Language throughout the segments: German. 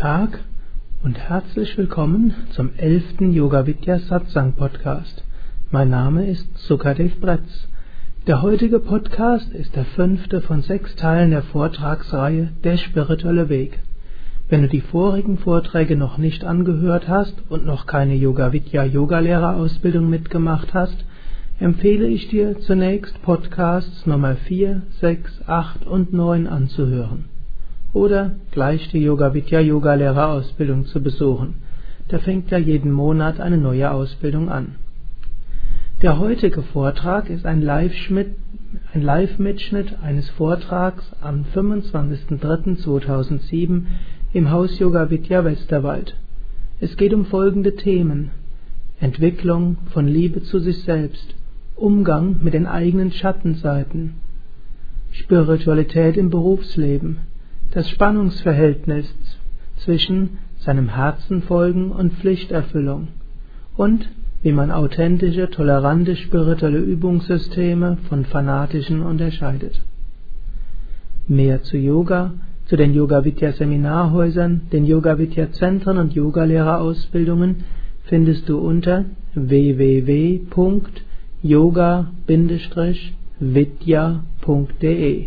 Tag und herzlich willkommen zum elften Yoga Vidya Satsang Podcast. Mein Name ist Sukadev Bretz. Der heutige Podcast ist der fünfte von sechs Teilen der Vortragsreihe Der spirituelle Weg. Wenn du die vorigen Vorträge noch nicht angehört hast und noch keine Yoga Vidya Yogalehrerausbildung mitgemacht hast, empfehle ich dir zunächst Podcasts Nummer 4, 6, 8 und 9 anzuhören oder gleich die Yoga Vidya Yoga Lehrerausbildung zu besuchen. Da fängt ja jeden Monat eine neue Ausbildung an. Der heutige Vortrag ist ein Live-Mitschnitt eines Vortrags am 25.03.2007 im Haus Yoga Vidya Westerwald. Es geht um folgende Themen. Entwicklung von Liebe zu sich selbst, Umgang mit den eigenen Schattenseiten, Spiritualität im Berufsleben, das Spannungsverhältnis zwischen seinem Herzen folgen und Pflichterfüllung und wie man authentische, tolerante spirituelle Übungssysteme von fanatischen unterscheidet. Mehr zu Yoga, zu den Yoga Vidya Seminarhäusern, den Yoga Vidya Zentren und Yogalehrerausbildungen findest du unter www.yoga-vidya.de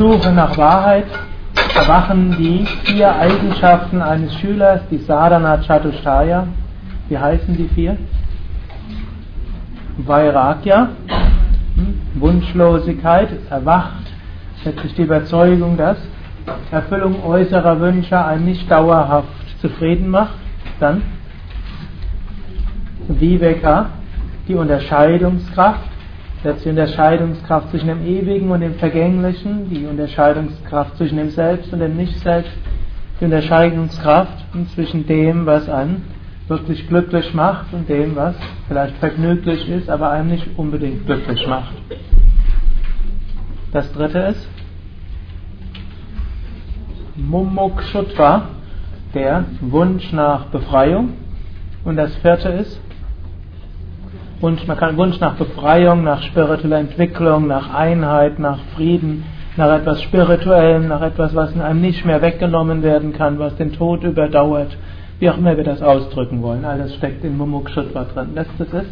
Suche nach Wahrheit erwachen die vier Eigenschaften eines Schülers, die Sadhana Chatushtaya. Wie heißen die vier? Vairagya, hm? Wunschlosigkeit, erwacht letztlich die Überzeugung, dass Erfüllung äußerer Wünsche einen nicht dauerhaft zufrieden macht. Dann Viveka, die Unterscheidungskraft, Jetzt die Unterscheidungskraft zwischen dem Ewigen und dem Vergänglichen, die Unterscheidungskraft zwischen dem Selbst und dem Nicht-Selbst, die Unterscheidungskraft zwischen dem, was einen wirklich glücklich macht und dem, was vielleicht vergnüglich ist, aber einem nicht unbedingt glücklich macht. Das dritte ist Mumukshutva, der Wunsch nach Befreiung. Und das vierte ist Wunsch, man kann Wunsch nach Befreiung, nach spiritueller Entwicklung, nach Einheit, nach Frieden, nach etwas Spirituellem, nach etwas, was in einem nicht mehr weggenommen werden kann, was den Tod überdauert, wie auch immer wir das ausdrücken wollen. Alles steckt in Mumukshutva drin. Letztes ist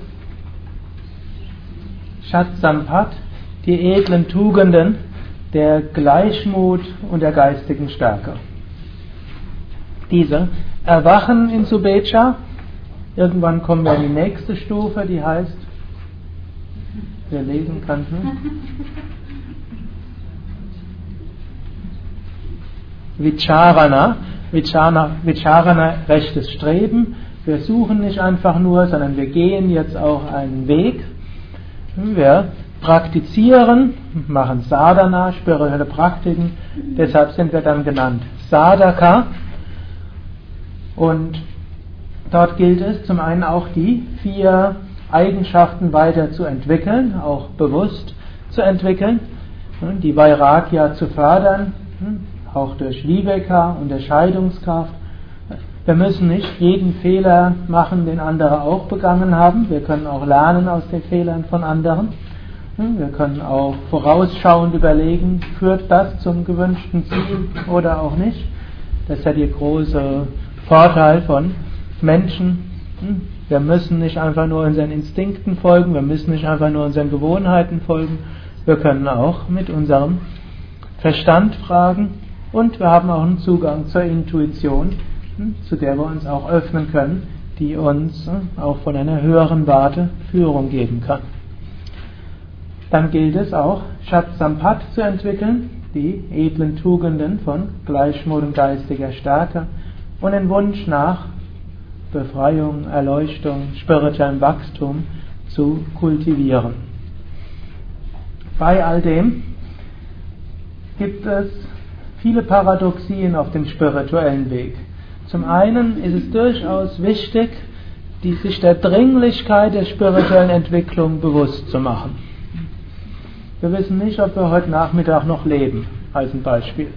Shatsampat, die edlen Tugenden der Gleichmut und der geistigen Stärke. Diese erwachen in Subecha Irgendwann kommen wir in die nächste Stufe, die heißt, wer lesen kann, hm? Vicharana. Vicharana, Vicharana, rechtes Streben. Wir suchen nicht einfach nur, sondern wir gehen jetzt auch einen Weg. Wir praktizieren, machen Sadhana, spirituelle Praktiken. Deshalb sind wir dann genannt Sadhaka. Und Dort gilt es zum einen auch die vier Eigenschaften weiter zu entwickeln, auch bewusst zu entwickeln, die Vairagya zu fördern, auch durch Viveka, Unterscheidungskraft. Wir müssen nicht jeden Fehler machen, den andere auch begangen haben. Wir können auch lernen aus den Fehlern von anderen. Wir können auch vorausschauend überlegen, führt das zum gewünschten Ziel oder auch nicht. Das ist ja der große Vorteil von Menschen, hm, wir müssen nicht einfach nur unseren Instinkten folgen, wir müssen nicht einfach nur unseren Gewohnheiten folgen, wir können auch mit unserem Verstand fragen und wir haben auch einen Zugang zur Intuition, hm, zu der wir uns auch öffnen können, die uns hm, auch von einer höheren Warte Führung geben kann. Dann gilt es auch, Shatsampat zu entwickeln, die edlen Tugenden von Gleichmut und geistiger Stärke und den Wunsch nach Befreiung, Erleuchtung, spirituellem Wachstum zu kultivieren. Bei all dem gibt es viele Paradoxien auf dem spirituellen Weg. Zum einen ist es durchaus wichtig, die, sich der Dringlichkeit der spirituellen Entwicklung bewusst zu machen. Wir wissen nicht, ob wir heute Nachmittag noch leben, als ein Beispiel.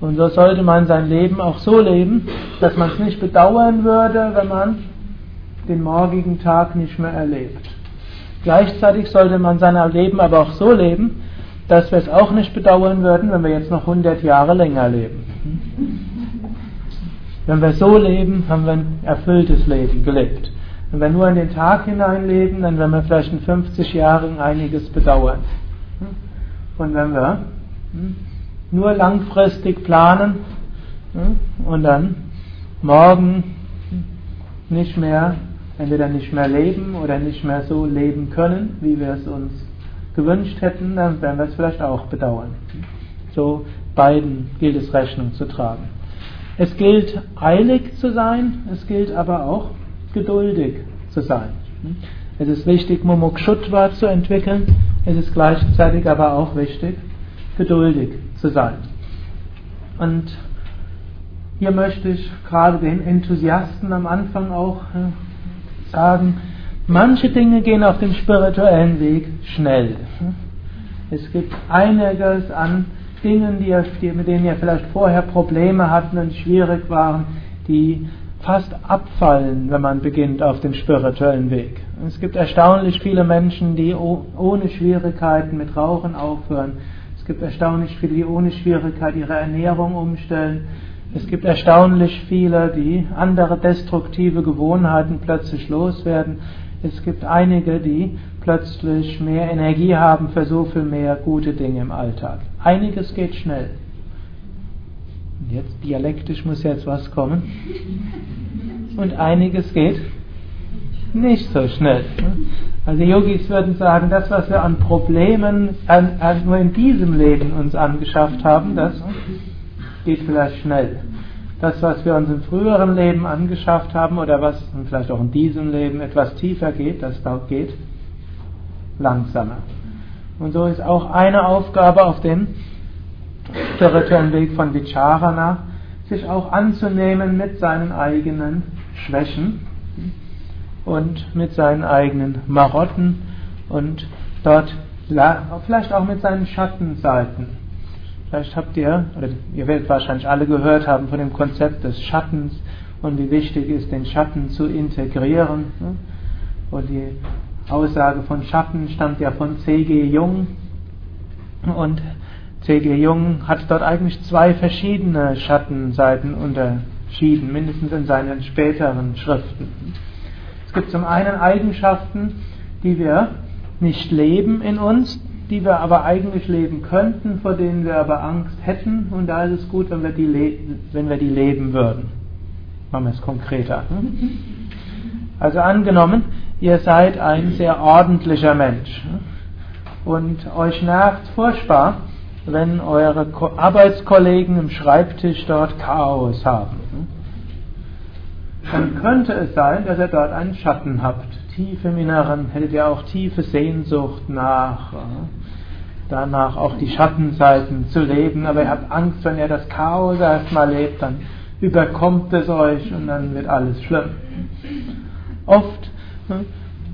Und so sollte man sein Leben auch so leben, dass man es nicht bedauern würde, wenn man den morgigen Tag nicht mehr erlebt. Gleichzeitig sollte man sein Leben aber auch so leben, dass wir es auch nicht bedauern würden, wenn wir jetzt noch 100 Jahre länger leben. Wenn wir so leben, haben wir ein erfülltes Leben gelebt. Wenn wir nur in den Tag hinein leben, dann werden wir vielleicht in 50 Jahren einiges bedauern. Und wenn wir nur langfristig planen und dann morgen nicht mehr, entweder nicht mehr leben oder nicht mehr so leben können, wie wir es uns gewünscht hätten, dann werden wir es vielleicht auch bedauern. So beiden gilt es Rechnung zu tragen. Es gilt eilig zu sein, es gilt aber auch geduldig zu sein. Es ist wichtig, Mumukshutva zu entwickeln, es ist gleichzeitig aber auch wichtig, geduldig zu sein. Und hier möchte ich gerade den Enthusiasten am Anfang auch äh, sagen, manche Dinge gehen auf dem spirituellen Weg schnell. Es gibt einiges an Dingen, die, mit denen ihr vielleicht vorher Probleme hatten und schwierig waren, die fast abfallen, wenn man beginnt auf dem spirituellen Weg. Es gibt erstaunlich viele Menschen, die ohne Schwierigkeiten mit Rauchen aufhören. Es gibt erstaunlich viele, die ohne Schwierigkeit ihre Ernährung umstellen. Es gibt erstaunlich viele, die andere destruktive Gewohnheiten plötzlich loswerden. Es gibt einige, die plötzlich mehr Energie haben für so viel mehr gute Dinge im Alltag. Einiges geht schnell. Jetzt dialektisch muss jetzt was kommen. Und einiges geht nicht so schnell. Also Yogis würden sagen, das, was wir an Problemen an, an, nur in diesem Leben uns angeschafft haben, das geht vielleicht schnell das, was wir uns im früheren Leben angeschafft haben oder was vielleicht auch in diesem Leben etwas tiefer geht, das geht langsamer. Und so ist auch eine Aufgabe auf dem spirituellen Weg von Vicharana, sich auch anzunehmen mit seinen eigenen Schwächen und mit seinen eigenen Marotten und dort vielleicht auch mit seinen Schattenseiten Vielleicht habt ihr, oder ihr werdet wahrscheinlich alle gehört haben von dem Konzept des Schattens und wie wichtig ist, den Schatten zu integrieren. Ne? Und die Aussage von Schatten stammt ja von C.G. Jung. Und C.G. Jung hat dort eigentlich zwei verschiedene Schattenseiten unterschieden, mindestens in seinen späteren Schriften. Es gibt zum einen Eigenschaften, die wir nicht leben in uns, die wir aber eigentlich leben könnten, vor denen wir aber Angst hätten. Und da ist es gut, wenn wir die, wenn wir die leben würden. Machen wir es konkreter. Hm? Also angenommen, ihr seid ein sehr ordentlicher Mensch und euch nervt furchtbar, wenn eure Arbeitskollegen im Schreibtisch dort Chaos haben. Hm? Könnte es sein, dass ihr dort einen Schatten habt. Tief im Inneren hättet ihr auch tiefe Sehnsucht nach danach auch die Schattenseiten zu leben, aber ihr habt Angst, wenn ihr das Chaos erstmal lebt, dann überkommt es euch und dann wird alles schlimm. Oft ne,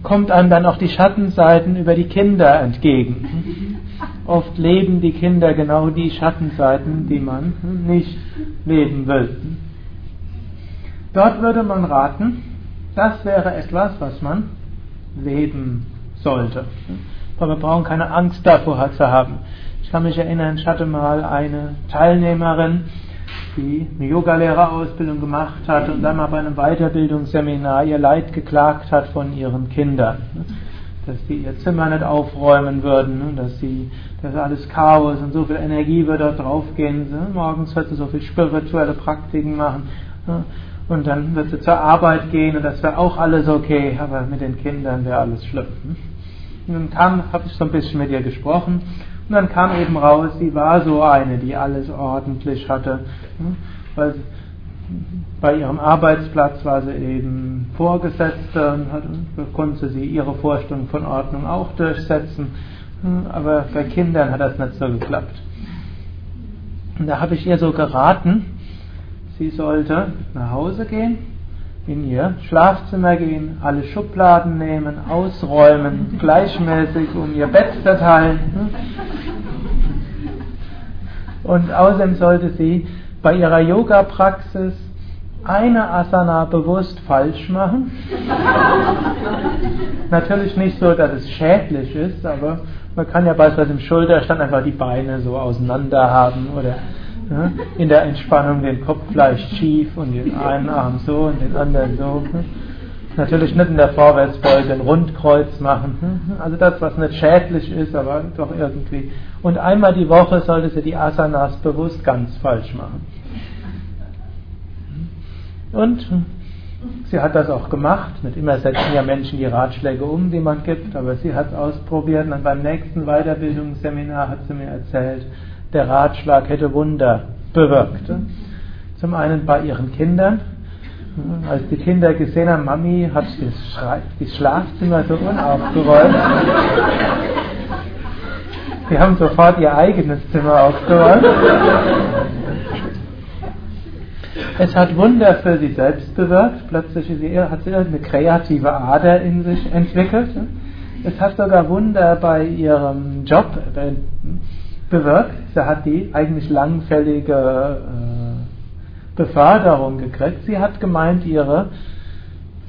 kommt einem dann auch die Schattenseiten über die Kinder entgegen. Oft leben die Kinder genau die Schattenseiten, die man nicht leben will. Dort würde man raten, das wäre etwas, was man leben sollte. Aber wir brauchen keine Angst davor zu haben. Ich kann mich erinnern, ich hatte mal eine Teilnehmerin, die eine Yogalehrerausbildung gemacht hat und dann mal bei einem Weiterbildungsseminar ihr Leid geklagt hat von ihren Kindern. Dass sie ihr Zimmer nicht aufräumen würden, dass sie, dass alles Chaos und so viel Energie würde dort draufgehen. Morgens wird sie so viel spirituelle Praktiken machen. Und dann wird sie zur Arbeit gehen und das wäre auch alles okay, aber mit den Kindern wäre alles schlimm. Und dann kam, habe ich so ein bisschen mit ihr gesprochen und dann kam eben raus, sie war so eine, die alles ordentlich hatte. Weil bei ihrem Arbeitsplatz war sie eben Vorgesetzte und hat, konnte sie ihre Vorstellung von Ordnung auch durchsetzen. Aber bei Kindern hat das nicht so geklappt. Und da habe ich ihr so geraten, sie sollte nach Hause gehen, in ihr Schlafzimmer gehen, alle Schubladen nehmen, ausräumen, gleichmäßig um ihr Bett verteilen. Und außerdem sollte sie bei ihrer Yoga-Praxis eine Asana bewusst falsch machen. Natürlich nicht so, dass es schädlich ist, aber man kann ja beispielsweise im Schulterstand einfach die Beine so auseinander haben oder in der Entspannung den Kopf leicht schief und den einen Arm so und den anderen so. Natürlich nicht in der Vorwärtsbeuge ein Rundkreuz machen. Also das, was nicht schädlich ist, aber doch irgendwie. Und einmal die Woche sollte sie die Asanas bewusst ganz falsch machen. Und sie hat das auch gemacht. Nicht immer setzen ja Menschen die Ratschläge um, die man gibt, aber sie hat es ausprobiert. Und beim nächsten Weiterbildungsseminar hat sie mir erzählt, der Ratschlag hätte Wunder bewirkt. Zum einen bei ihren Kindern. Als die Kinder gesehen haben, Mami hat das Schlafzimmer so unaufgeräumt. Sie haben sofort ihr eigenes Zimmer aufgeräumt. Es hat Wunder für sie selbst bewirkt. Plötzlich hat sie eine kreative Ader in sich entwickelt. Es hat sogar Wunder bei ihrem Job bewirkt. Sie hat die eigentlich langfällige äh, Beförderung gekriegt. Sie hat gemeint, ihre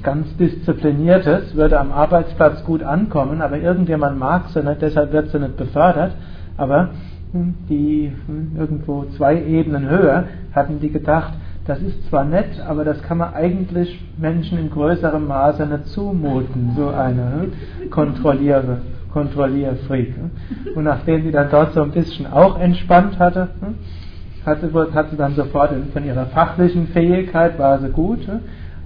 ganz diszipliniertes würde am Arbeitsplatz gut ankommen, aber irgendjemand mag sie nicht, deshalb wird sie nicht befördert. Aber hm, die hm, irgendwo zwei Ebenen höher hatten die gedacht, das ist zwar nett, aber das kann man eigentlich Menschen in größerem Maße nicht zumuten, so eine hm, Kontrolliere, Kontrollierfreak. Und nachdem sie dann dort so ein bisschen auch entspannt hatte, hat sie, hat sie dann sofort von ihrer fachlichen Fähigkeit war sie gut,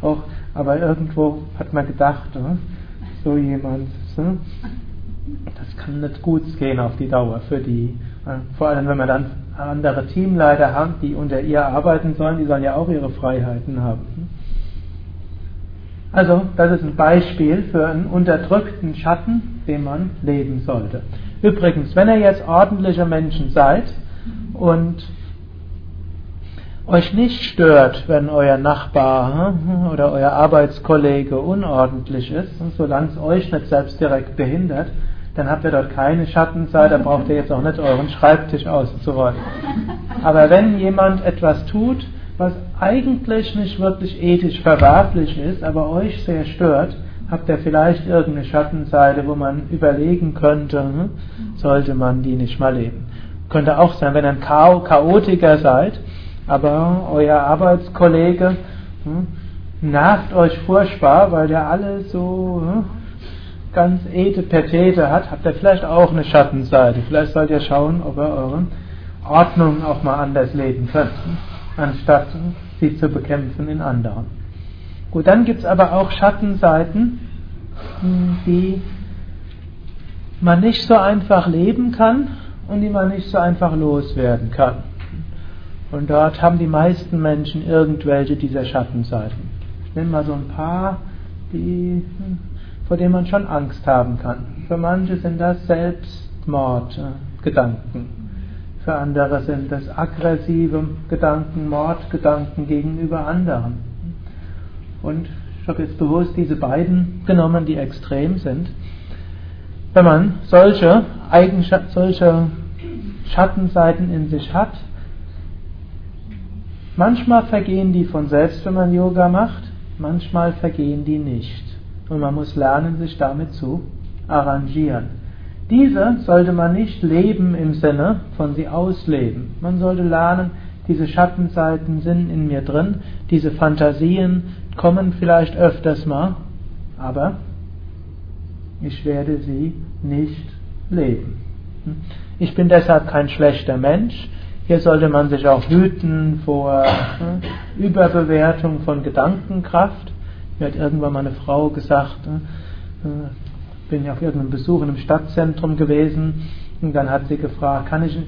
auch, aber irgendwo hat man gedacht, so jemand, das kann nicht gut gehen auf die Dauer für die. Vor allem, wenn man dann andere Teamleiter hat, die unter ihr arbeiten sollen, die sollen ja auch ihre Freiheiten haben. Also, das ist ein Beispiel für einen unterdrückten Schatten, den man leben sollte. Übrigens, wenn ihr jetzt ordentliche Menschen seid und euch nicht stört, wenn euer Nachbar hm, oder euer Arbeitskollege unordentlich ist, solange es euch nicht selbst direkt behindert, dann habt ihr dort keine Schattenseite, da braucht ihr jetzt auch nicht euren Schreibtisch auszuräumen. Aber wenn jemand etwas tut, was eigentlich nicht wirklich ethisch verwerflich ist, aber euch sehr stört, habt ihr vielleicht irgendeine Schattenseite, wo man überlegen könnte, hm, sollte man die nicht mal leben. Könnte auch sein, wenn ihr ein Chaotiker seid, aber euer Arbeitskollege hm, nervt euch furchtbar, weil der alles so hm, ganz ete petete hat, habt ihr vielleicht auch eine Schattenseite. Vielleicht sollt ihr schauen, ob ihr eure Ordnung auch mal anders leben könnt, anstatt sie zu bekämpfen in anderen. Gut, dann gibt es aber auch Schattenseiten, hm, die man nicht so einfach leben kann und die man nicht so einfach loswerden kann. Und dort haben die meisten Menschen irgendwelche dieser Schattenseiten. Ich nenne mal so ein paar, die hm, vor dem man schon Angst haben kann. Für manche sind das Selbstmordgedanken. Für andere sind das aggressive Gedanken, Mordgedanken gegenüber anderen. Und ich habe jetzt bewusst diese beiden genommen, die extrem sind. Wenn man solche, Eigenschaft, solche Schattenseiten in sich hat, manchmal vergehen die von selbst, wenn man Yoga macht, manchmal vergehen die nicht und man muss lernen, sich damit zu arrangieren. Diese sollte man nicht leben im Sinne von sie ausleben. Man sollte lernen, diese Schattenseiten sind in mir drin, diese Fantasien kommen vielleicht öfters mal, aber ich werde sie nicht leben. Ich bin deshalb kein schlechter Mensch. Hier sollte man sich auch hüten vor hm, Überbewertung von Gedankenkraft. Mir hat irgendwann mal eine Frau gesagt, äh, äh, bin ja auf irgendeinem Besuch in einem Stadtzentrum gewesen und dann hat sie gefragt, kann ich,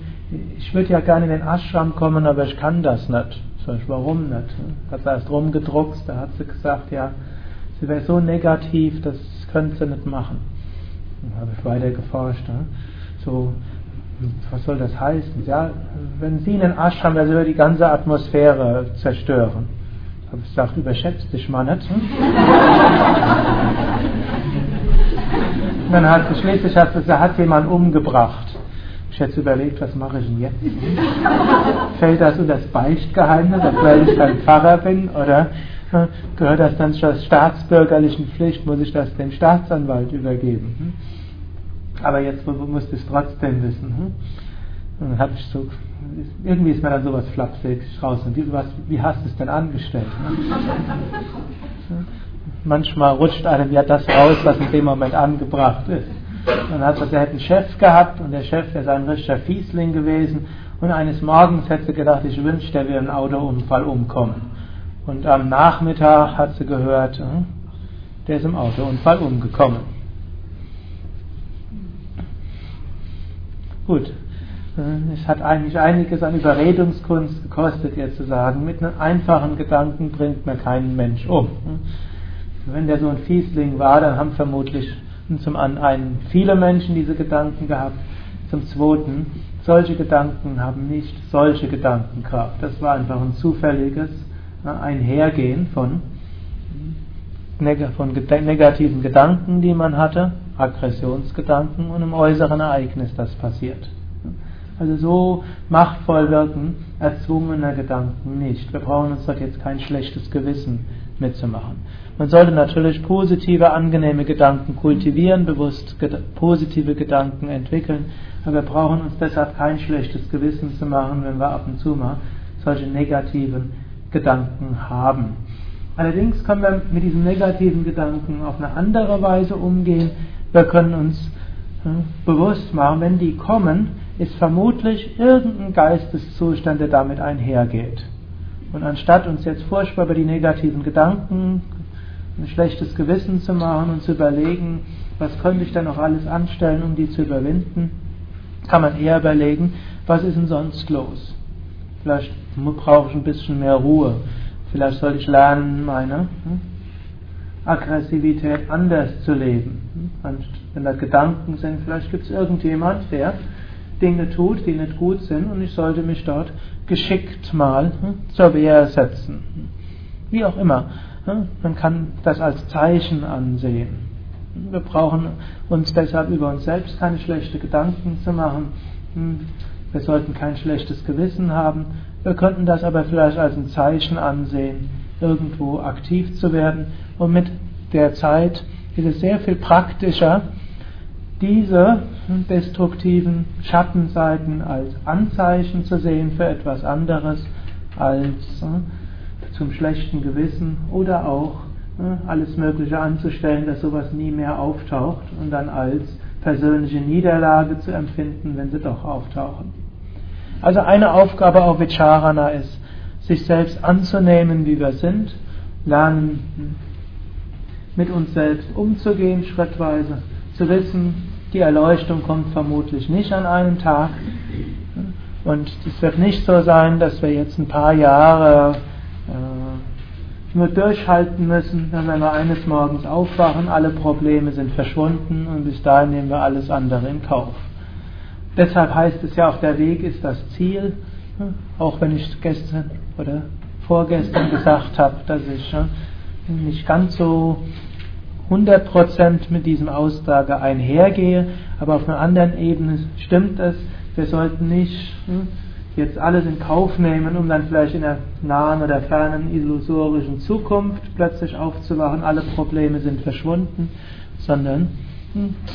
ich würde ja gerne in den Ashram kommen, aber ich kann das nicht. Sag ich, warum nicht? Hat sie erst rumgedruckst, da hat sie gesagt, ja, sie wäre so negativ, das könnte sie nicht machen. Dann habe ich weiter geforscht. So was soll das heißen? Ja, wenn Sie einen Ashram, der soll die ganze Atmosphäre zerstören. Habe ich gesagt, überschätzt dich mal nicht. dann hat schließlich hat, hat jemand umgebracht. Ich hätte überlegt, was mache ich denn jetzt? Fällt das unter das Beichtgeheimnis, obwohl ich kein Pfarrer bin? Oder gehört das dann zur staatsbürgerlichen Pflicht? Muss ich das dem Staatsanwalt übergeben? Hm? Aber jetzt musst du es trotzdem wissen. Hm? Und dann habe ich so, irgendwie ist mir dann sowas flapsig raus. Und wie, was, wie hast du es denn angestellt? Manchmal rutscht einem ja das raus, was in dem Moment angebracht ist. Dann hat er, er hätte einen Chef gehabt und der Chef, ist ein richtiger Fiesling gewesen. Und eines Morgens hätte sie gedacht, ich wünschte, der wäre im Autounfall umkommen. Und am Nachmittag hat sie gehört, hm, der ist im Autounfall umgekommen. Gut, es hat eigentlich einiges an Überredungskunst gekostet, ihr zu sagen, mit einem einfachen Gedanken bringt man keinen Mensch um. Wenn der so ein Fiesling war, dann haben vermutlich zum einen viele Menschen diese Gedanken gehabt, zum zweiten, solche Gedanken haben nicht solche Gedankenkraft. Das war einfach ein zufälliges Einhergehen von, von negativen Gedanken, die man hatte, Aggressionsgedanken und einem äußeren Ereignis, das passiert. Also so machtvoll wirken erzwungene Gedanken nicht. Wir brauchen uns doch jetzt kein schlechtes Gewissen mitzumachen. Man sollte natürlich positive, angenehme Gedanken kultivieren, bewusst positive Gedanken entwickeln, aber wir brauchen uns deshalb kein schlechtes Gewissen zu machen, wenn wir ab und zu mal solche negativen Gedanken haben. Allerdings können wir mit diesen negativen Gedanken auf eine andere Weise umgehen. Wir können uns hm, bewusst machen, wenn die kommen, ist vermutlich irgendein Geisteszustand, der damit einhergeht. Und anstatt uns jetzt furchtbar über die negativen Gedanken ein schlechtes Gewissen zu machen und zu überlegen, was könnte ich denn noch alles anstellen, um die zu überwinden, kann man eher überlegen, was ist denn sonst los? Vielleicht brauche ich ein bisschen mehr Ruhe. Vielleicht soll ich lernen, meine hm, Aggressivität anders zu leben. Und wenn da Gedanken sind, vielleicht gibt es irgendjemand, der Dinge tut, die nicht gut sind, und ich sollte mich dort geschickt mal hm, zur Wehr setzen. Wie auch immer. Hm, man kann das als Zeichen ansehen. Wir brauchen uns deshalb über uns selbst keine schlechten Gedanken zu machen. Hm, wir sollten kein schlechtes Gewissen haben. Wir könnten das aber vielleicht als ein Zeichen ansehen, irgendwo aktiv zu werden. Und mit der Zeit ist es sehr viel praktischer, diese destruktiven Schattenseiten als Anzeichen zu sehen für etwas anderes als äh, zum schlechten Gewissen oder auch äh, alles Mögliche anzustellen, dass sowas nie mehr auftaucht und dann als persönliche Niederlage zu empfinden, wenn sie doch auftauchen. Also eine Aufgabe auf Vicharana ist, sich selbst anzunehmen, wie wir sind, lernen, mit uns selbst umzugehen, schrittweise, zu wissen, die Erleuchtung kommt vermutlich nicht an einem Tag. Und es wird nicht so sein, dass wir jetzt ein paar Jahre nur durchhalten müssen, wenn wir eines Morgens aufwachen, alle Probleme sind verschwunden und bis dahin nehmen wir alles andere in Kauf. Deshalb heißt es ja auch, der Weg ist das Ziel, auch wenn ich gestern oder vorgestern gesagt habe, dass ich nicht ganz so 100% mit diesem Aussage einhergehe, aber auf einer anderen Ebene stimmt es, wir sollten nicht jetzt alles in Kauf nehmen, um dann vielleicht in der nahen oder fernen illusorischen Zukunft plötzlich aufzuwachen, alle Probleme sind verschwunden, sondern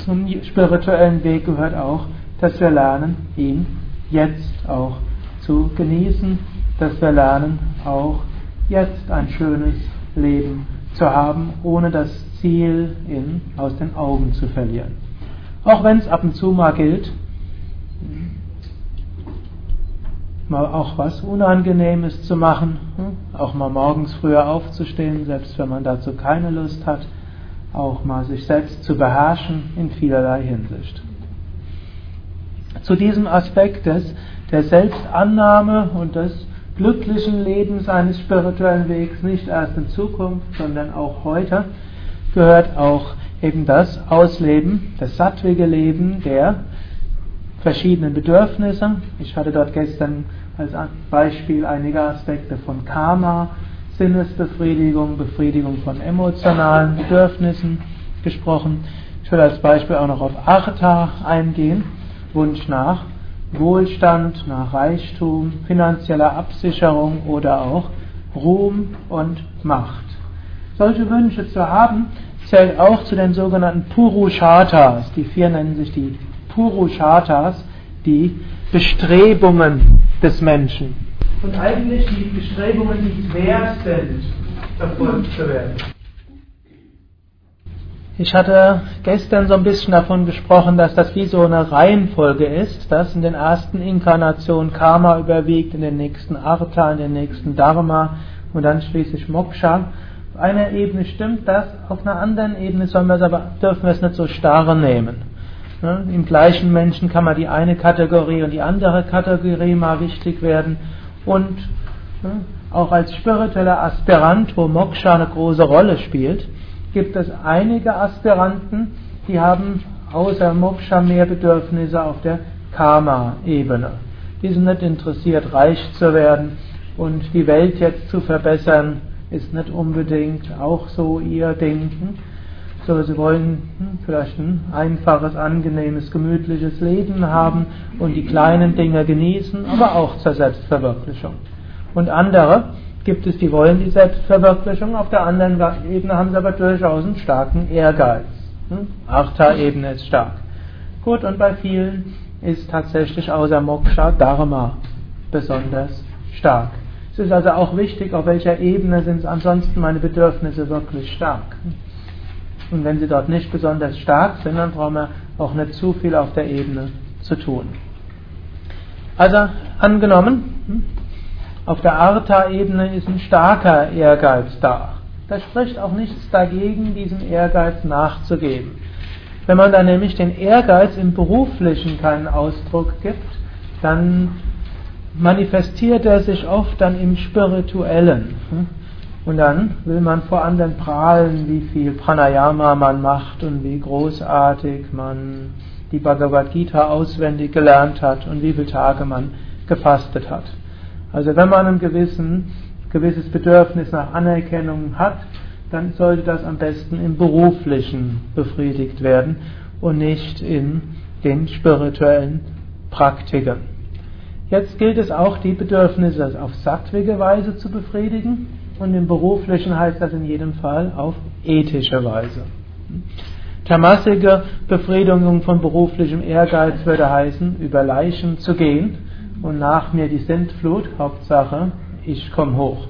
zum spirituellen Weg gehört auch, dass wir lernen, ihn jetzt auch zu genießen, dass wir lernen, auch jetzt ein schönes Leben zu haben, ohne das Ziel in, aus den Augen zu verlieren. Auch wenn es ab und zu mal gilt, mal auch was Unangenehmes zu machen, hm, auch mal morgens früher aufzustehen, selbst wenn man dazu keine Lust hat, auch mal sich selbst zu beherrschen in vielerlei Hinsicht. Zu diesem Aspekt des, der Selbstannahme und des glücklichen Lebens eines spirituellen Wegs, nicht erst in Zukunft, sondern auch heute, gehört auch eben das Ausleben, das sattwige Leben der verschiedenen Bedürfnisse. Ich hatte dort gestern als Beispiel einige Aspekte von Karma, Sinnesbefriedigung, Befriedigung von emotionalen Bedürfnissen gesprochen. Ich will als Beispiel auch noch auf Artha eingehen, Wunsch nach Wohlstand, nach Reichtum, finanzieller Absicherung oder auch Ruhm und Macht. Solche Wünsche zu haben, zählt auch zu den sogenannten Purushatas. Die vier nennen sich die Purushatas, die Bestrebungen des Menschen. Und eigentlich die Bestrebungen, die es wert sind, verfolgt zu werden. Ich hatte gestern so ein bisschen davon gesprochen, dass das wie so eine Reihenfolge ist, dass in den ersten Inkarnationen Karma überwiegt, in den nächsten Artha, in den nächsten Dharma und dann schließlich Moksha. Auf einer Ebene stimmt das, auf einer anderen Ebene sollen wir es aber, dürfen wir es nicht so starr nehmen. Ne? Im gleichen Menschen kann man die eine Kategorie und die andere Kategorie mal wichtig werden und ne, auch als spiritueller Aspirant, wo Moksha eine große Rolle spielt, gibt es einige Aspiranten, die haben außer Moksha mehr Bedürfnisse auf der Karma-Ebene. Die sind nicht interessiert, reich zu werden und die Welt jetzt zu verbessern, ist nicht unbedingt auch so ihr Denken. So, sie wollen hm, vielleicht ein einfaches, angenehmes, gemütliches Leben haben und die kleinen Dinge genießen, aber auch zur Selbstverwirklichung. Und andere, gibt es, die wollen die Selbstverwirklichung, auf der anderen Ebene haben sie aber durchaus einen starken Ehrgeiz. Hm? Artha-Ebene ist stark. Gut, und bei vielen ist tatsächlich außer Moksha Dharma besonders stark. Es ist also auch wichtig, auf welcher Ebene sind ansonsten meine Bedürfnisse wirklich stark. Und wenn sie dort nicht besonders stark sind, dann brauchen wir auch nicht zu viel auf der Ebene zu tun. Also angenommen, hm, auf der Artha-Ebene ist ein starker Ehrgeiz da. Da spricht auch nichts dagegen, diesem Ehrgeiz nachzugeben. Wenn man dann nämlich den Ehrgeiz im Beruflichen keinen Ausdruck gibt, dann manifestiert er sich oft dann im Spirituellen. Und dann will man vor anderen prahlen, wie viel Pranayama man macht und wie großartig man die Bhagavad Gita auswendig gelernt hat und wie viele Tage man gefastet hat. Also wenn man ein gewissen, gewisses Bedürfnis nach Anerkennung hat, dann sollte das am besten im beruflichen befriedigt werden und nicht in den spirituellen Praktiken. Jetzt gilt es auch, die Bedürfnisse auf sattwige Weise zu befriedigen und im beruflichen heißt das in jedem Fall auf ethische Weise. Tamasige Befriedigung von beruflichem Ehrgeiz würde heißen, über Leichen zu gehen und nach mir die Sintflut, Hauptsache, ich komme hoch.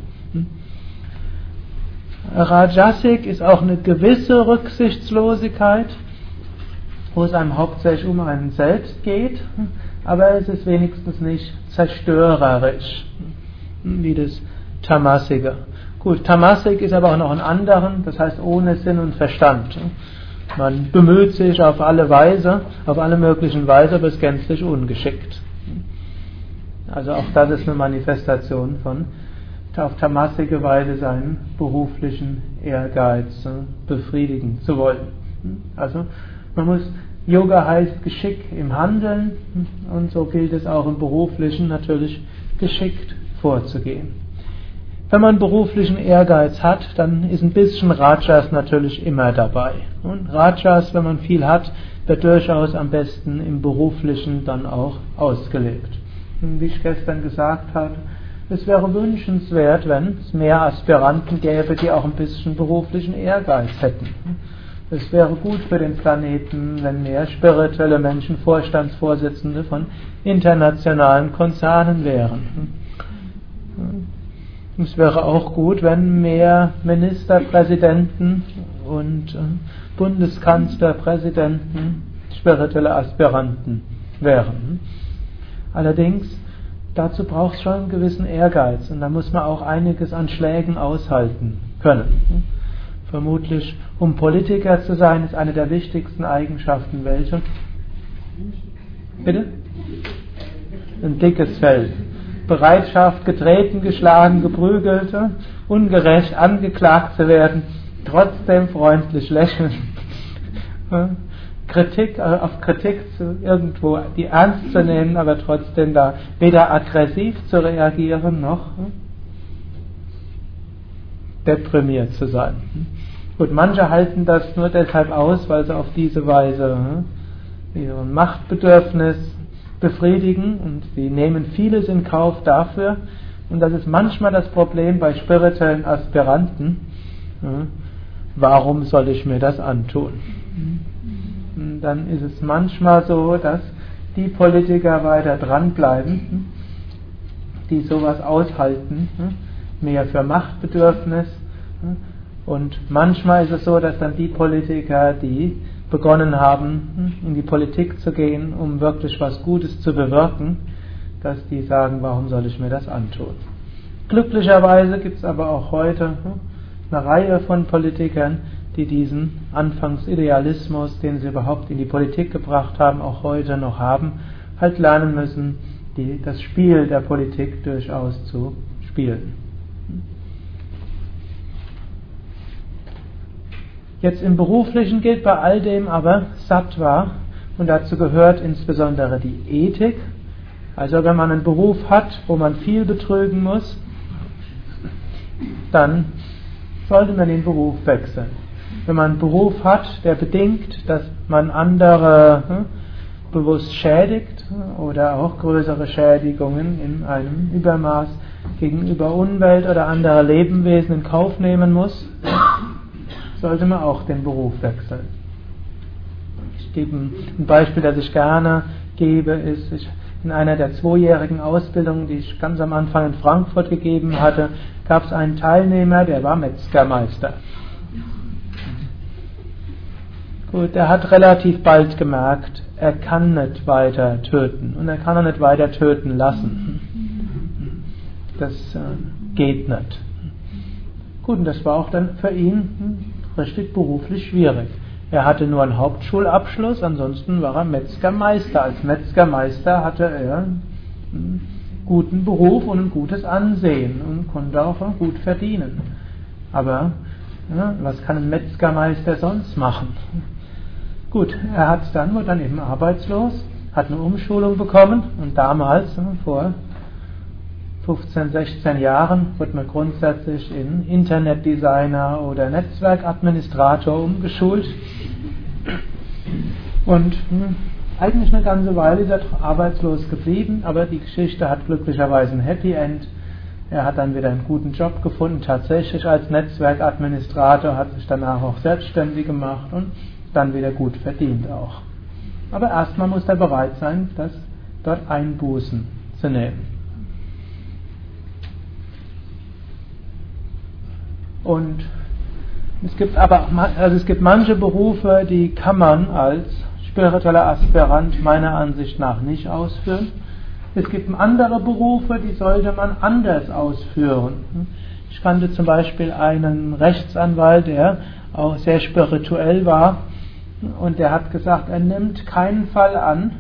Rajasik ist auch eine gewisse Rücksichtslosigkeit, wo es einem hauptsächlich um einen selbst geht, aber es ist wenigstens nicht zerstörerisch, wie das Tamasige. Gut, Tamasik ist aber auch noch ein anderen, das heißt ohne Sinn und Verstand. Man bemüht sich auf alle Weise, auf alle möglichen Weise, aber ist gänzlich ungeschickt. Also auch das ist eine Manifestation von auf tamassige Weise seinen beruflichen Ehrgeiz befriedigen zu wollen. Also man muss, Yoga heißt Geschick im Handeln und so gilt es auch im beruflichen natürlich geschickt vorzugehen. Wenn man beruflichen Ehrgeiz hat, dann ist ein bisschen Rajas natürlich immer dabei. Und Rajas, wenn man viel hat, wird durchaus am besten im beruflichen dann auch ausgelebt wie ich gestern gesagt habe, es wäre wünschenswert, wenn es mehr Aspiranten gäbe, die auch ein bisschen beruflichen Ehrgeiz hätten. Es wäre gut für den Planeten, wenn mehr spirituelle Menschen Vorstandsvorsitzende von internationalen Konzernen wären. Es wäre auch gut, wenn mehr Ministerpräsidenten und äh, Bundeskanzlerpräsidenten spirituelle Aspiranten wären. Allerdings, dazu braucht es schon einen gewissen Ehrgeiz und da muss man auch einiges an Schlägen aushalten können. Vermutlich, um Politiker zu sein, ist eine der wichtigsten Eigenschaften welche? Bitte? Ein dickes Fell. Bereitschaft, getreten, geschlagen, geprügelt, ungerecht angeklagt zu werden, trotzdem freundlich lächeln. Kritik, äh, auf Kritik zu, irgendwo die ernst zu nehmen, aber trotzdem da weder aggressiv zu reagieren noch hm, deprimiert zu sein. Gut, manche halten das nur deshalb aus, weil sie auf diese Weise hm, ihr Machtbedürfnis befriedigen und sie nehmen vieles in Kauf dafür. Und das ist manchmal das Problem bei spirituellen Aspiranten. Warum soll ich mir das antun? dann ist es manchmal so, dass die Politiker weiter dranbleiben, die sowas aushalten, mehr für Machtbedürfnis. Und manchmal ist es so, dass dann die Politiker, die begonnen haben, in die Politik zu gehen, um wirklich was Gutes zu bewirken, dass die sagen, warum soll ich mir das antun? Glücklicherweise gibt es aber auch heute eine Reihe von Politikern, die diesen Anfangsidealismus, den sie überhaupt in die Politik gebracht haben, auch heute noch haben, halt lernen müssen, die, das Spiel der Politik durchaus zu spielen. Jetzt im Beruflichen gilt bei all dem aber Sattva und dazu gehört insbesondere die Ethik. Also wenn man einen Beruf hat, wo man viel betrügen muss, dann sollte man den Beruf wechseln wenn man einen Beruf hat, der bedingt, dass man andere hm, bewusst schädigt oder auch größere Schädigungen in einem Übermaß gegenüber Umwelt oder anderer Lebewesen in Kauf nehmen muss, sollte man auch den Beruf wechseln. Ich gebe ein Beispiel, das ich gerne gebe, ist, ich, in einer der zweijährigen Ausbildungen, die ich ganz am Anfang in Frankfurt gegeben hatte, gab es einen Teilnehmer, der war Metzgermeister. Gut, er hat relativ bald gemerkt, er kann nicht weiter töten und er kann auch nicht weiter töten lassen. Das äh, geht nicht. Gut, und das war auch dann für ihn richtig beruflich schwierig. Er hatte nur einen Hauptschulabschluss, ansonsten war er Metzgermeister. Als Metzgermeister hatte er einen guten Beruf und ein gutes Ansehen und konnte auch gut verdienen. Aber ja, was kann ein Metzgermeister sonst machen? Gut, er hat dann, wurde dann eben arbeitslos, hat eine Umschulung bekommen und damals, vor 15, 16 Jahren, wurde man grundsätzlich in Internetdesigner oder Netzwerkadministrator umgeschult. Und hm, eigentlich eine ganze Weile ist er arbeitslos geblieben, aber die Geschichte hat glücklicherweise ein Happy End. Er hat dann wieder einen guten Job gefunden, tatsächlich als Netzwerkadministrator, hat sich danach auch selbstständig gemacht und dann wieder gut verdient auch. Aber erstmal muss er bereit sein, das dort Einbußen zu nehmen. Und es gibt aber also es gibt manche Berufe, die kann man als spiritueller Aspirant meiner Ansicht nach nicht ausführen. Es gibt andere Berufe, die sollte man anders ausführen. Ich kannte zum Beispiel einen Rechtsanwalt, der auch sehr spirituell war und er hat gesagt, er nimmt keinen Fall an,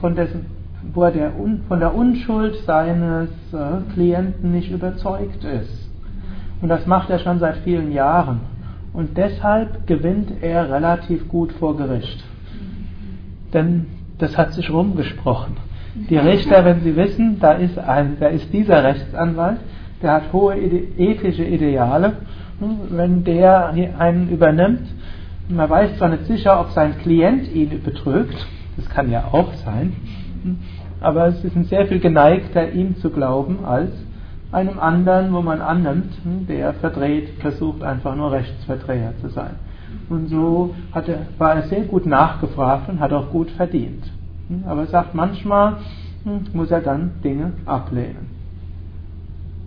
von dessen, wo er der, von der Unschuld seines äh, Klienten nicht überzeugt ist. Und das macht er schon seit vielen Jahren. Und deshalb gewinnt er relativ gut vor Gericht. Denn das hat sich rumgesprochen. Die Richter, wenn sie wissen, da ist, ein, da ist dieser Rechtsanwalt, der hat hohe ethische Ideale, wenn der einen übernimmt, man weiß zwar nicht sicher, ob sein Klient ihn betrügt, das kann ja auch sein, aber es ist sehr viel geneigter, ihm zu glauben, als einem anderen, wo man annimmt, der verdreht, versucht einfach nur Rechtsverdreher zu sein. Und so er, war er sehr gut nachgefragt und hat auch gut verdient. Aber er sagt, manchmal muss er dann Dinge ablehnen.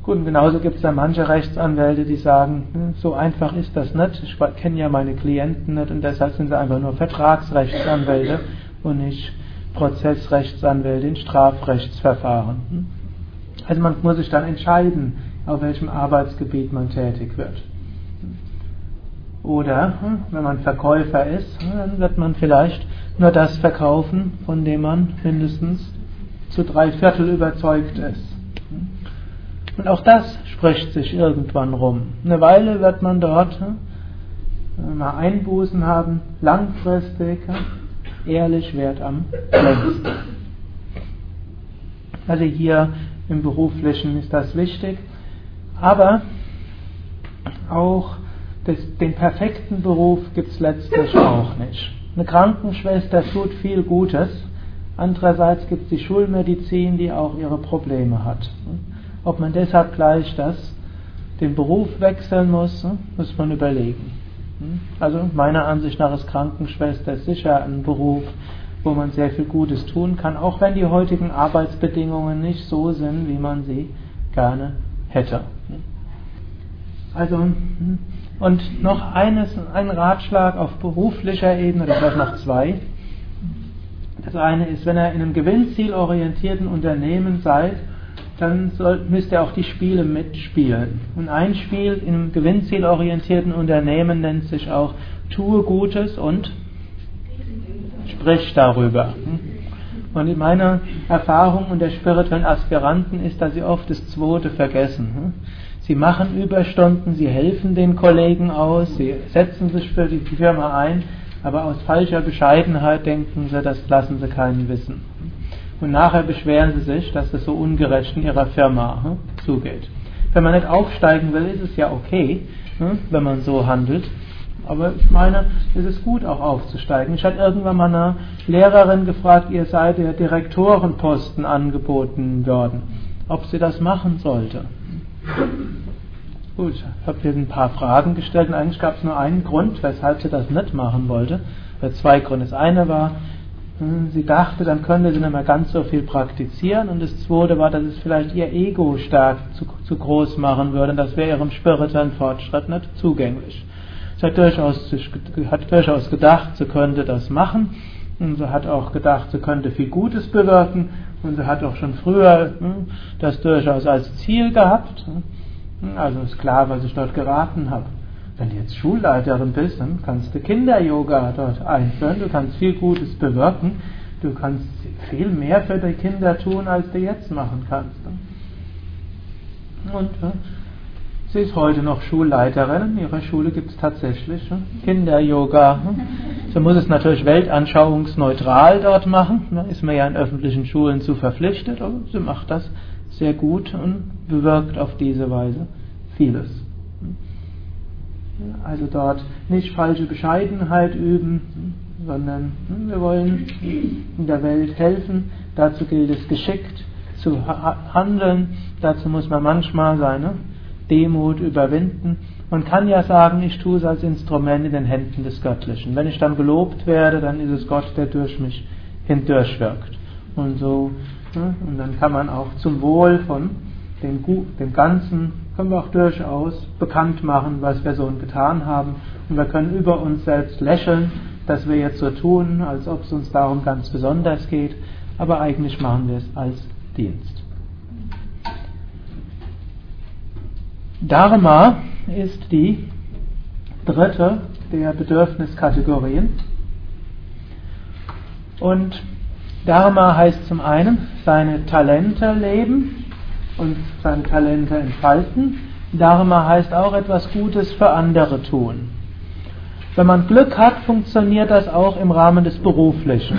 Gut, und genauso gibt es da manche Rechtsanwälte, die sagen, hm, so einfach ist das nicht, ich kenne ja meine Klienten nicht und deshalb sind sie einfach nur Vertragsrechtsanwälte und nicht Prozessrechtsanwälte in Strafrechtsverfahren. Hm. Also man muss sich dann entscheiden, auf welchem Arbeitsgebiet man tätig wird. Oder hm, wenn man Verkäufer ist, dann wird man vielleicht nur das verkaufen, von dem man mindestens zu drei Viertel überzeugt ist. Und auch das spricht sich irgendwann rum. Eine Weile wird man dort hm, mal Einbußen haben, langfristig, ehrlich wert am längsten. Also hier im Beruflichen ist das wichtig, aber auch das, den perfekten Beruf gibt es letztlich auch nicht. Eine Krankenschwester tut viel Gutes, andererseits gibt es die Schulmedizin, die auch ihre Probleme hat. Ob man deshalb gleich das, den Beruf wechseln muss, muss man überlegen. Also meiner Ansicht nach ist Krankenschwester sicher ein Beruf, wo man sehr viel Gutes tun kann, auch wenn die heutigen Arbeitsbedingungen nicht so sind, wie man sie gerne hätte. Also, und noch eines, ein Ratschlag auf beruflicher Ebene, oder vielleicht noch zwei. Das eine ist, wenn ihr in einem gewinnzielorientierten Unternehmen seid, dann soll, müsst ihr auch die Spiele mitspielen. Und ein Spiel in einem gewinnzielorientierten Unternehmen nennt sich auch Tue Gutes und sprich darüber. Und in meiner Erfahrung unter spirituellen Aspiranten ist, dass sie oft das Zweite vergessen. Sie machen Überstunden, sie helfen den Kollegen aus, sie setzen sich für die Firma ein, aber aus falscher Bescheidenheit denken sie, das lassen sie keinen wissen. Und nachher beschweren sie sich, dass es so ungerecht in ihrer Firma hm, zugeht. Wenn man nicht aufsteigen will, ist es ja okay, hm, wenn man so handelt. Aber ich meine, es ist gut auch aufzusteigen. Ich hatte irgendwann mal eine Lehrerin gefragt, ihr sei der Direktorenposten angeboten worden, ob sie das machen sollte. Gut, ich habe hier ein paar Fragen gestellt und eigentlich gab es nur einen Grund, weshalb sie das nicht machen wollte. Oder zwei Gründe. Das eine war, hm, sie dachte, dann könnte sie nicht mehr ganz so viel praktizieren und das zweite war, dass es vielleicht ihr Ego stark zu, zu groß machen würde und das wäre ihrem spirituellen Fortschritt nicht zugänglich. Sie hat durchaus, hat durchaus gedacht, sie könnte das machen und sie hat auch gedacht, sie könnte viel Gutes bewirken und sie hat auch schon früher hm, das durchaus als Ziel gehabt. Hm, also ist klar, was ich dort geraten habe. Wenn du jetzt Schulleiterin bist, dann kannst du Kinder-Yoga dort einführen, du kannst viel Gutes bewirken, du kannst viel mehr für die Kinder tun, als du jetzt machen kannst. Und Sie ist heute noch Schulleiterin. In ihrer Schule gibt es tatsächlich ne? Kinder-Yoga. Ne? Sie muss es natürlich weltanschauungsneutral dort machen. Da ist man ja in öffentlichen Schulen zu verpflichtet, aber sie macht das sehr gut und bewirkt auf diese Weise vieles. Also dort nicht falsche Bescheidenheit üben, sondern hm, wir wollen in der Welt helfen. Dazu gilt es geschickt zu handeln. Dazu muss man manchmal seine Demut überwinden. Man kann ja sagen, ich tue es als Instrument in den Händen des Göttlichen. Wenn ich dann gelobt werde, dann ist es Gott, der durch mich hindurchwirkt. Und so, ne, und dann kann man auch zum Wohl von dem, dem Ganzen, können wir auch durchaus bekannt machen, was wir so getan haben. Und wir können über uns selbst lächeln, dass wir jetzt so tun, als ob es uns darum ganz besonders geht. Aber eigentlich machen wir es als Dienst. Dharma ist die dritte der Bedürfniskategorien. Und Dharma heißt zum einen seine Talente leben und seine Talente entfalten. Dharma heißt auch etwas Gutes für andere tun. Wenn man Glück hat, funktioniert das auch im Rahmen des Beruflichen.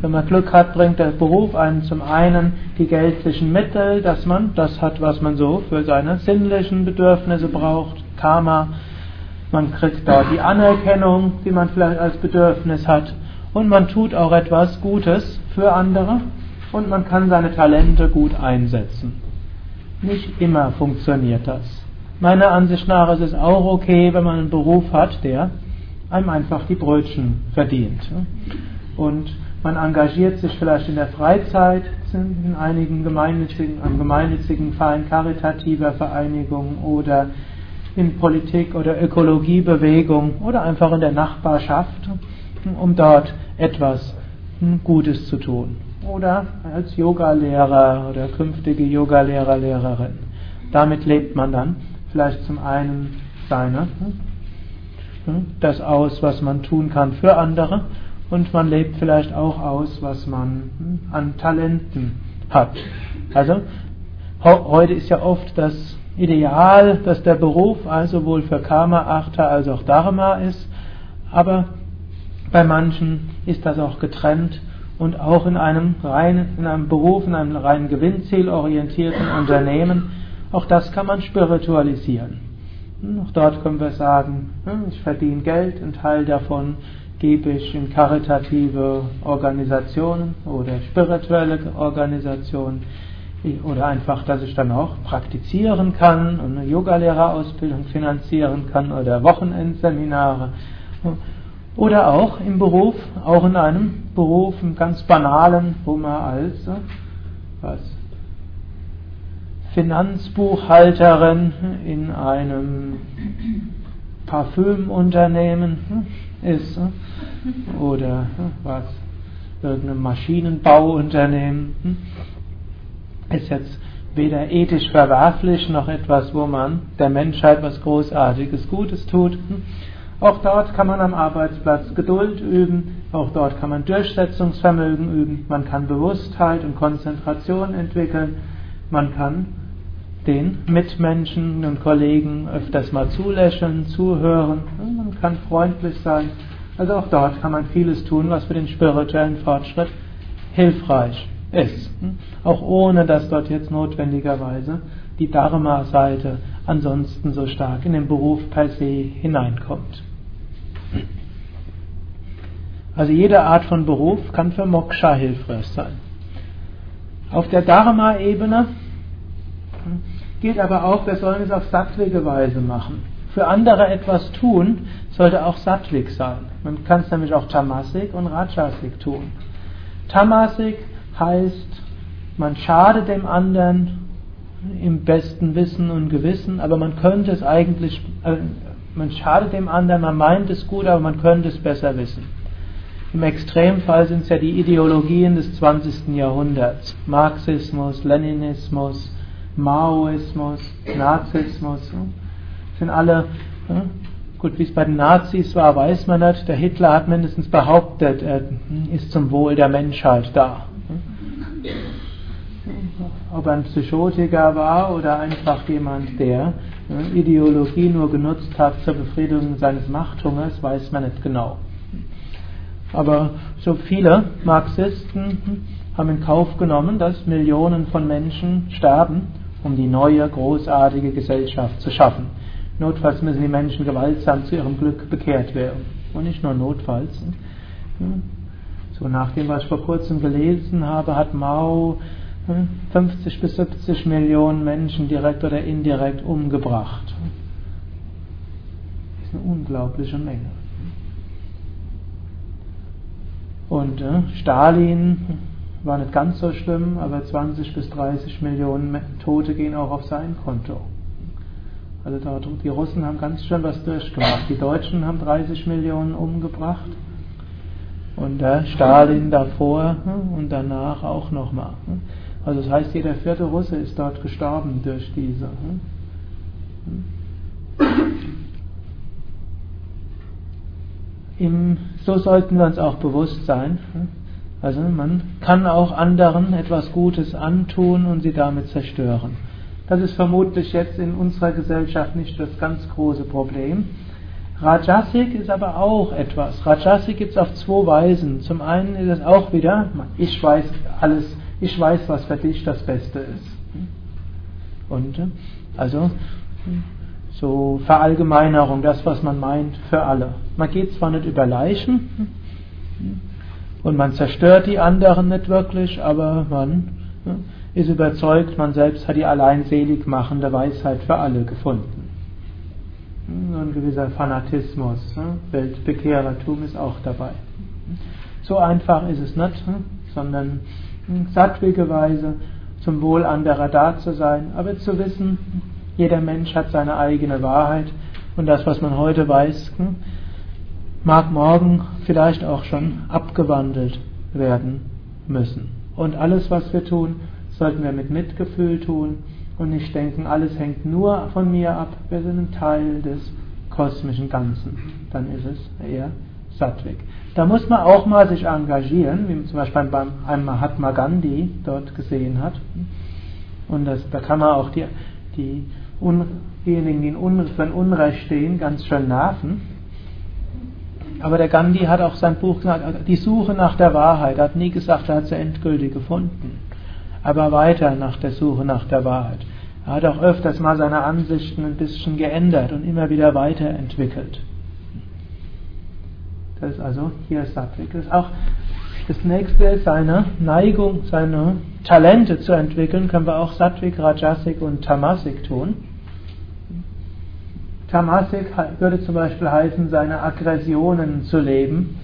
Wenn man Glück hat, bringt der Beruf einem zum einen die geldlichen Mittel, dass man das hat, was man so für seine sinnlichen Bedürfnisse braucht, Karma. Man kriegt dort die Anerkennung, die man vielleicht als Bedürfnis hat. Und man tut auch etwas Gutes für andere und man kann seine Talente gut einsetzen. Nicht immer funktioniert das. Meiner Ansicht nach ist es auch okay, wenn man einen Beruf hat, der einem einfach die Brötchen verdient. Und man engagiert sich vielleicht in der Freizeit in einigen gemeinnützigen, an gemeinnützigen Vereinen, karitativer Vereinigung oder in Politik oder Ökologiebewegung oder einfach in der Nachbarschaft, um dort etwas Gutes zu tun. Oder als Yogalehrer oder künftige Yogalehrer, Lehrerin. Damit lebt man dann vielleicht zum einen seine, hm, das aus, was man tun kann für andere und man lebt vielleicht auch aus, was man hm, an Talenten hat. Also heute ist ja oft das Ideal, dass der Beruf also wohl für Karma, Artha als auch Dharma ist, aber bei manchen ist das auch getrennt und auch in einem reinen, in einem Beruf, in einem rein gewinnzielorientierten Unternehmen, auch das kann man spiritualisieren. Auch dort können wir sagen, ich verdiene Geld, ein Teil davon gebe ich in karitative Organisationen oder spirituelle Organisationen oder einfach, dass ich dann auch praktizieren kann und eine Yogalehrerausbildung finanzieren kann oder Wochenendseminare oder auch im Beruf, auch in einem Beruf, im ganz banalen, wo man als was, Finanzbuchhalterin in einem Parfümunternehmen ist oder was, irgendeinem Maschinenbauunternehmen ist jetzt weder ethisch verwerflich noch etwas, wo man der Menschheit was Großartiges Gutes tut. Auch dort kann man am Arbeitsplatz Geduld üben, auch dort kann man Durchsetzungsvermögen üben, man kann Bewusstheit und Konzentration entwickeln, man kann den Mitmenschen und Kollegen öfters mal zulächeln, zuhören, man kann freundlich sein. Also auch dort kann man vieles tun, was für den spirituellen Fortschritt hilfreich ist. Auch ohne dass dort jetzt notwendigerweise die Dharma-Seite ansonsten so stark in den Beruf per se hineinkommt. Also jede Art von Beruf kann für Moksha hilfreich sein. Auf der Dharma-Ebene gilt aber auch, wir sollen es auf sattwige Weise machen. Für andere etwas tun sollte auch sattwig sein. Man kann es nämlich auch tamasik und rajasik tun. Tamasik heißt, man schadet dem anderen im besten Wissen und Gewissen, aber man könnte es eigentlich, äh, man schadet dem anderen, man meint es gut, aber man könnte es besser wissen. Im Extremfall sind es ja die Ideologien des 20. Jahrhunderts. Marxismus, Leninismus, Maoismus, Nazismus. Sind alle, gut, wie es bei den Nazis war, weiß man nicht. Der Hitler hat mindestens behauptet, er ist zum Wohl der Menschheit da. Ob er ein Psychotiker war oder einfach jemand, der Ideologie nur genutzt hat zur Befriedigung seines Machthungers, weiß man nicht genau. Aber so viele Marxisten haben in Kauf genommen, dass Millionen von Menschen sterben, um die neue, großartige Gesellschaft zu schaffen. Notfalls müssen die Menschen gewaltsam zu ihrem Glück bekehrt werden. Und nicht nur notfalls. So nach dem, was ich vor kurzem gelesen habe, hat Mao 50 bis 70 Millionen Menschen direkt oder indirekt umgebracht. Das ist eine unglaubliche Menge. Und äh, Stalin war nicht ganz so schlimm, aber 20 bis 30 Millionen Tote gehen auch auf sein Konto. Also die Russen haben ganz schön was durchgemacht. Die Deutschen haben 30 Millionen umgebracht und der Stalin davor hm, und danach auch nochmal. Hm. Also das heißt, jeder vierte Russe ist dort gestorben durch diese. Hm. Im, so sollten wir uns auch bewusst sein. Also man kann auch anderen etwas Gutes antun und sie damit zerstören. Das ist vermutlich jetzt in unserer Gesellschaft nicht das ganz große Problem. Rajasik ist aber auch etwas. Rajasik gibt es auf zwei Weisen. Zum einen ist es auch wieder, ich weiß alles, ich weiß, was für dich das Beste ist. Und also so Verallgemeinerung, das, was man meint, für alle. Man geht zwar nicht über Leichen und man zerstört die anderen nicht wirklich, aber man ist überzeugt, man selbst hat die alleinselig machende Weisheit für alle gefunden. Ein gewisser Fanatismus, Weltbekehrertum ist auch dabei. So einfach ist es nicht, sondern sattwige Weise zum Wohl anderer da zu sein, aber zu wissen, jeder Mensch hat seine eigene Wahrheit und das, was man heute weiß, hm, mag morgen vielleicht auch schon abgewandelt werden müssen. Und alles, was wir tun, sollten wir mit Mitgefühl tun und nicht denken, alles hängt nur von mir ab, wir sind ein Teil des kosmischen Ganzen. Dann ist es eher Sattvik. Da muss man auch mal sich engagieren, wie man zum Beispiel beim einem Mahatma Gandhi dort gesehen hat. Und das, da kann man auch die, die diejenigen, die für ein Unrecht stehen, ganz schön nerven. Aber der Gandhi hat auch sein Buch gesagt, die Suche nach der Wahrheit. Er hat nie gesagt, er hat sie endgültig gefunden. Aber weiter nach der Suche nach der Wahrheit. Er hat auch öfters mal seine Ansichten ein bisschen geändert und immer wieder weiterentwickelt. Das ist also hier Sattvik. Das ist auch das nächste seine Neigung, seine Talente zu entwickeln, können wir auch Sattvik, Rajasik und Tamasik tun. Tamasik würde zum Beispiel heißen, seine Aggressionen zu leben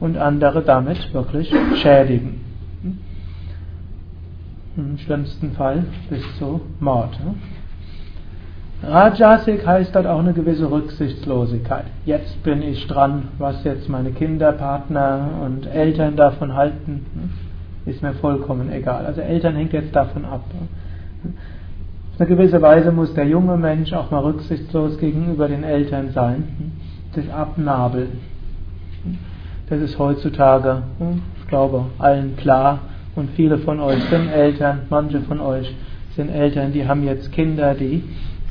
und andere damit wirklich schädigen. Im schlimmsten Fall bis zu Mord. Rajasik heißt dort auch eine gewisse Rücksichtslosigkeit. Jetzt bin ich dran, was jetzt meine Kinder, Partner und Eltern davon halten, ist mir vollkommen egal. Also Eltern hängt jetzt davon ab. Auf eine gewisse Weise muss der junge Mensch auch mal rücksichtslos gegenüber den Eltern sein, sich abnabeln. Das ist heutzutage, ich glaube, allen klar. Und viele von euch sind Eltern, manche von euch sind Eltern, die haben jetzt Kinder, die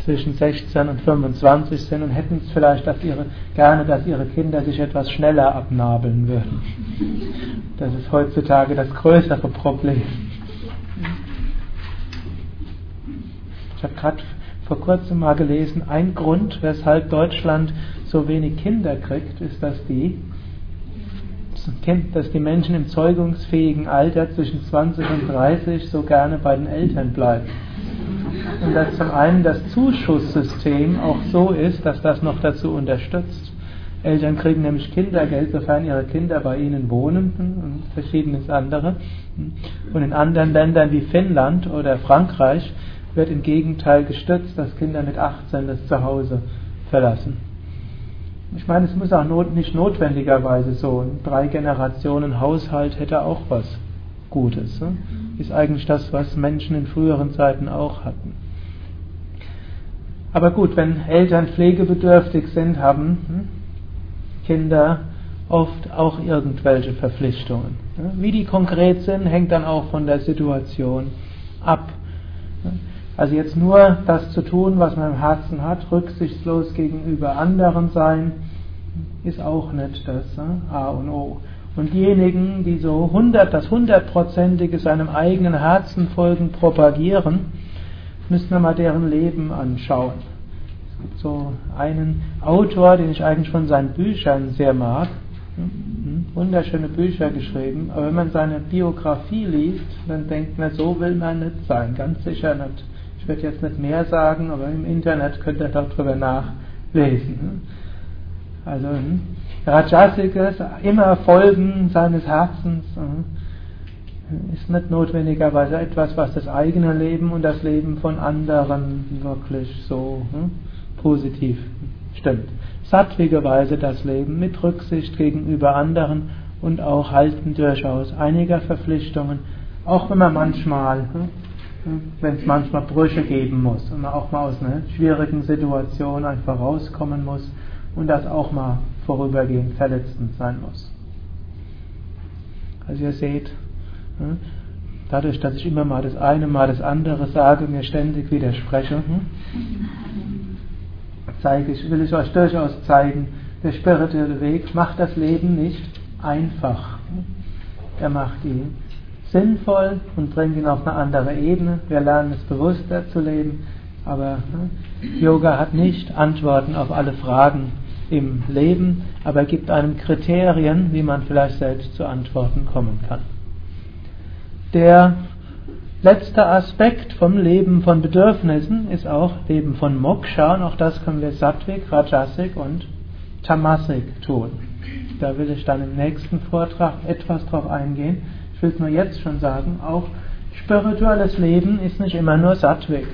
zwischen 16 und 25 sind und hätten es vielleicht dass ihre, gerne, dass ihre Kinder sich etwas schneller abnabeln würden. Das ist heutzutage das größere Problem. Ich habe gerade vor kurzem mal gelesen, ein Grund, weshalb Deutschland so wenig Kinder kriegt, ist, dass die, dass die Menschen im zeugungsfähigen Alter zwischen 20 und 30 so gerne bei den Eltern bleiben und dass zum einen das Zuschusssystem auch so ist, dass das noch dazu unterstützt. Eltern kriegen nämlich Kindergeld, sofern ihre Kinder bei ihnen wohnen und verschiedenes andere. Und in anderen Ländern wie Finnland oder Frankreich wird im Gegenteil gestützt, dass Kinder mit 18 das Zuhause verlassen. Ich meine, es muss auch not, nicht notwendigerweise so. Ein drei Generationen Haushalt hätte auch was Gutes. Ne? Ist eigentlich das, was Menschen in früheren Zeiten auch hatten. Aber gut, wenn Eltern pflegebedürftig sind, haben hm, Kinder oft auch irgendwelche Verpflichtungen. Wie die konkret sind, hängt dann auch von der Situation ab. Also jetzt nur das zu tun, was man im Herzen hat, rücksichtslos gegenüber anderen sein, ist auch nicht das A und O. Und diejenigen, die so 100, das hundertprozentige seinem eigenen Herzen folgen, propagieren, müssen wir mal deren Leben anschauen. Es gibt so einen Autor, den ich eigentlich von seinen Büchern sehr mag. Hm, wunderschöne Bücher geschrieben, aber wenn man seine Biografie liest, dann denkt man, so will man nicht sein, ganz sicher nicht. Ich werde jetzt nicht mehr sagen, aber im Internet könnt ihr darüber nachlesen. Also hm, Rajasiges, immer Folgen seines Herzens, äh, ist nicht notwendigerweise etwas, was das eigene Leben und das Leben von anderen wirklich so hm, positiv stimmt. Sattwigerweise das Leben mit Rücksicht gegenüber anderen und auch Halten durchaus einiger Verpflichtungen, auch wenn man manchmal, hm, wenn es manchmal Brüche geben muss und man auch mal aus einer schwierigen Situation einfach rauskommen muss und das auch mal vorübergehend verletzend sein muss. Also ihr seht, hm, dadurch, dass ich immer mal das eine, mal das andere sage, mir ständig widerspreche, hm, zeige ich, will ich euch durchaus zeigen, der spirituelle Weg macht das Leben nicht einfach. Er macht ihn sinnvoll und bringt ihn auf eine andere Ebene. Wir lernen es bewusster zu leben, aber hm, Yoga hat nicht Antworten auf alle Fragen, im Leben, aber gibt einem Kriterien, wie man vielleicht selbst zu Antworten kommen kann. Der letzte Aspekt vom Leben von Bedürfnissen ist auch Leben von Moksha und auch das können wir Sattvik, Rajasik und Tamasik tun. Da will ich dann im nächsten Vortrag etwas drauf eingehen. Ich will es nur jetzt schon sagen, auch spirituelles Leben ist nicht immer nur Sattvik.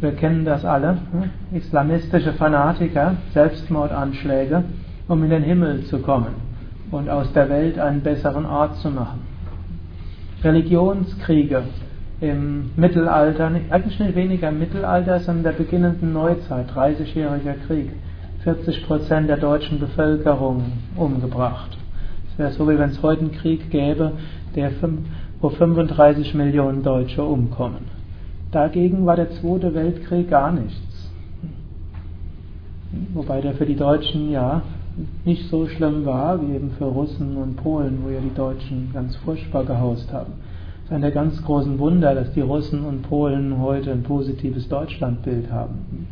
Wir kennen das alle. Hm? Islamistische Fanatiker, Selbstmordanschläge, um in den Himmel zu kommen und aus der Welt einen besseren Ort zu machen. Religionskriege im Mittelalter, eigentlich nicht weniger im Mittelalter, sondern der beginnenden Neuzeit, 30-jähriger Krieg, 40 Prozent der deutschen Bevölkerung umgebracht. Wäre so, wie wenn es heute einen Krieg gäbe, der, wo 35 Millionen Deutsche umkommen. Dagegen war der Zweite Weltkrieg gar nichts. Wobei der für die Deutschen ja nicht so schlimm war wie eben für Russen und Polen, wo ja die Deutschen ganz furchtbar gehaust haben. Es ist ein der ganz großen Wunder, dass die Russen und Polen heute ein positives Deutschlandbild haben.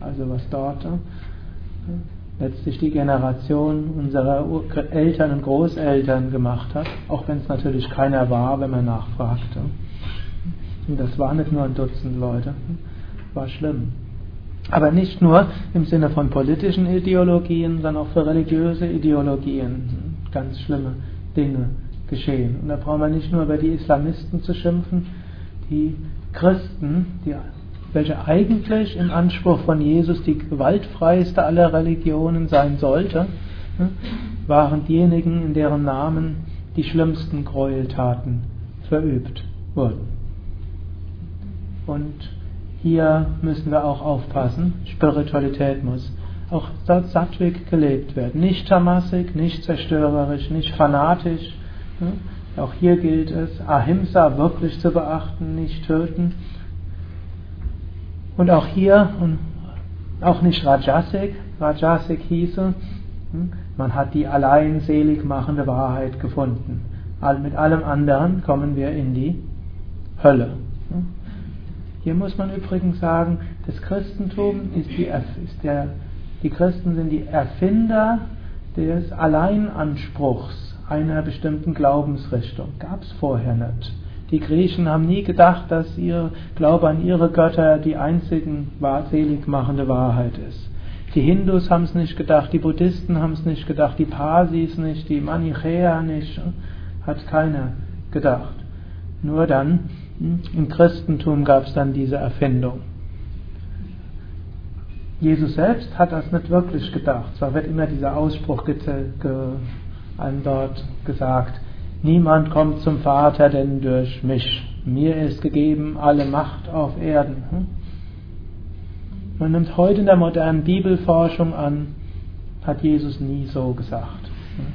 Also was dort letztlich die Generation unserer Eltern und Großeltern gemacht hat, auch wenn es natürlich keiner war, wenn man nachfragte. Und das war nicht nur ein Dutzend Leute, war schlimm. Aber nicht nur im Sinne von politischen Ideologien, sondern auch für religiöse Ideologien ganz schlimme Dinge geschehen. Und da brauchen wir nicht nur über die Islamisten zu schimpfen, die Christen, die welche eigentlich im Anspruch von Jesus die gewaltfreiste aller Religionen sein sollte, ne, waren diejenigen, in deren Namen die schlimmsten Gräueltaten verübt wurden. Und hier müssen wir auch aufpassen, Spiritualität muss auch sattwig gelebt werden. Nicht tamasik, nicht zerstörerisch, nicht fanatisch. Ne. Auch hier gilt es, Ahimsa wirklich zu beachten, nicht töten und auch hier, auch nicht Rajasik, Rajasik hieße, hm, man hat die allein selig machende Wahrheit gefunden. Mit allem anderen kommen wir in die Hölle. Hm. Hier muss man übrigens sagen, das Christentum ist, die, ist der, die Christen sind die Erfinder des Alleinanspruchs einer bestimmten Glaubensrichtung. Gab es vorher nicht. Die Griechen haben nie gedacht, dass ihr Glaube an ihre Götter die einzigen seligmachende Wahrheit ist. Die Hindus haben es nicht gedacht, die Buddhisten haben es nicht gedacht, die Parsis nicht, die Manichäer nicht, hat keiner gedacht. Nur dann, im Christentum gab es dann diese Erfindung. Jesus selbst hat das nicht wirklich gedacht. Zwar wird immer dieser Ausspruch einem dort gesagt, Niemand kommt zum Vater denn durch mich. Mir ist gegeben alle Macht auf Erden. Hm? Man nimmt heute in der modernen Bibelforschung an, hat Jesus nie so gesagt. Hm?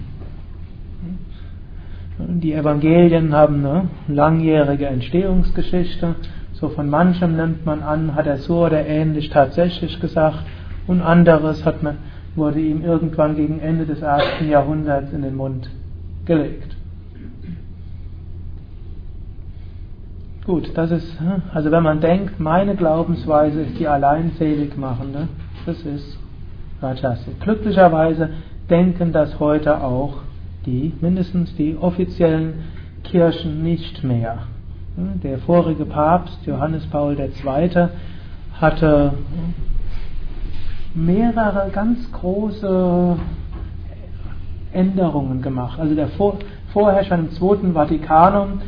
Die Evangelien haben eine langjährige Entstehungsgeschichte. So von manchem nimmt man an, hat er so oder ähnlich tatsächlich gesagt. Und anderes hat man, wurde ihm irgendwann gegen Ende des ersten Jahrhunderts in den Mund gelegt. Gut, das ist, hm, also wenn man denkt, meine Glaubensweise ist die allein selig machende, das ist Rajasik. Glücklicherweise denken das heute auch die, mindestens die offiziellen Kirchen nicht mehr. Hm, der vorige Papst, Johannes Paul II., hatte mehrere ganz große Änderungen gemacht. Also der Vorherrscher im Zweiten Vatikanum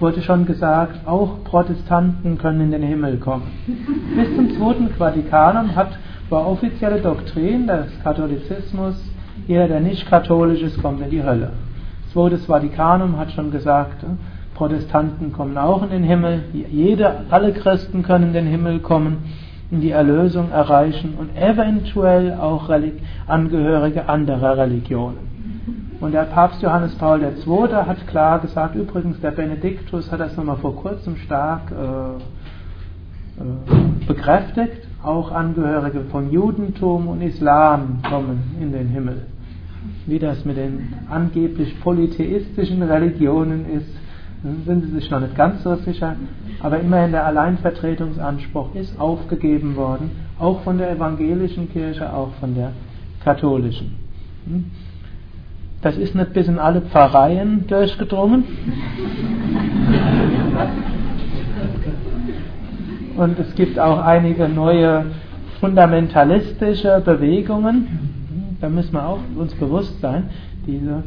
wurde schon gesagt, auch Protestanten können in den Himmel kommen. Bis zum Zweiten Vatikanum hat, war offizielle Doktrin des Katholizismus, jeder, der nicht katholisch ist, kommt in die Hölle. Zweites Vatikanum hat schon gesagt, äh, Protestanten kommen auch in den Himmel, jede, alle Christen können in den Himmel kommen, in die Erlösung erreichen und eventuell auch Angehörige anderer Religionen. Und der Papst Johannes Paul II. hat klar gesagt, übrigens der Benediktus hat das nochmal vor kurzem stark äh, äh, bekräftigt, auch Angehörige von Judentum und Islam kommen in den Himmel. Wie das mit den angeblich polytheistischen Religionen ist, sind sie sich noch nicht ganz so sicher, aber immerhin der Alleinvertretungsanspruch ist aufgegeben worden, auch von der evangelischen Kirche, auch von der katholischen. Hm? Das ist nicht bis in alle Pfarreien durchgedrungen. Und es gibt auch einige neue fundamentalistische Bewegungen. Da müssen wir auch uns bewusst sein. Diese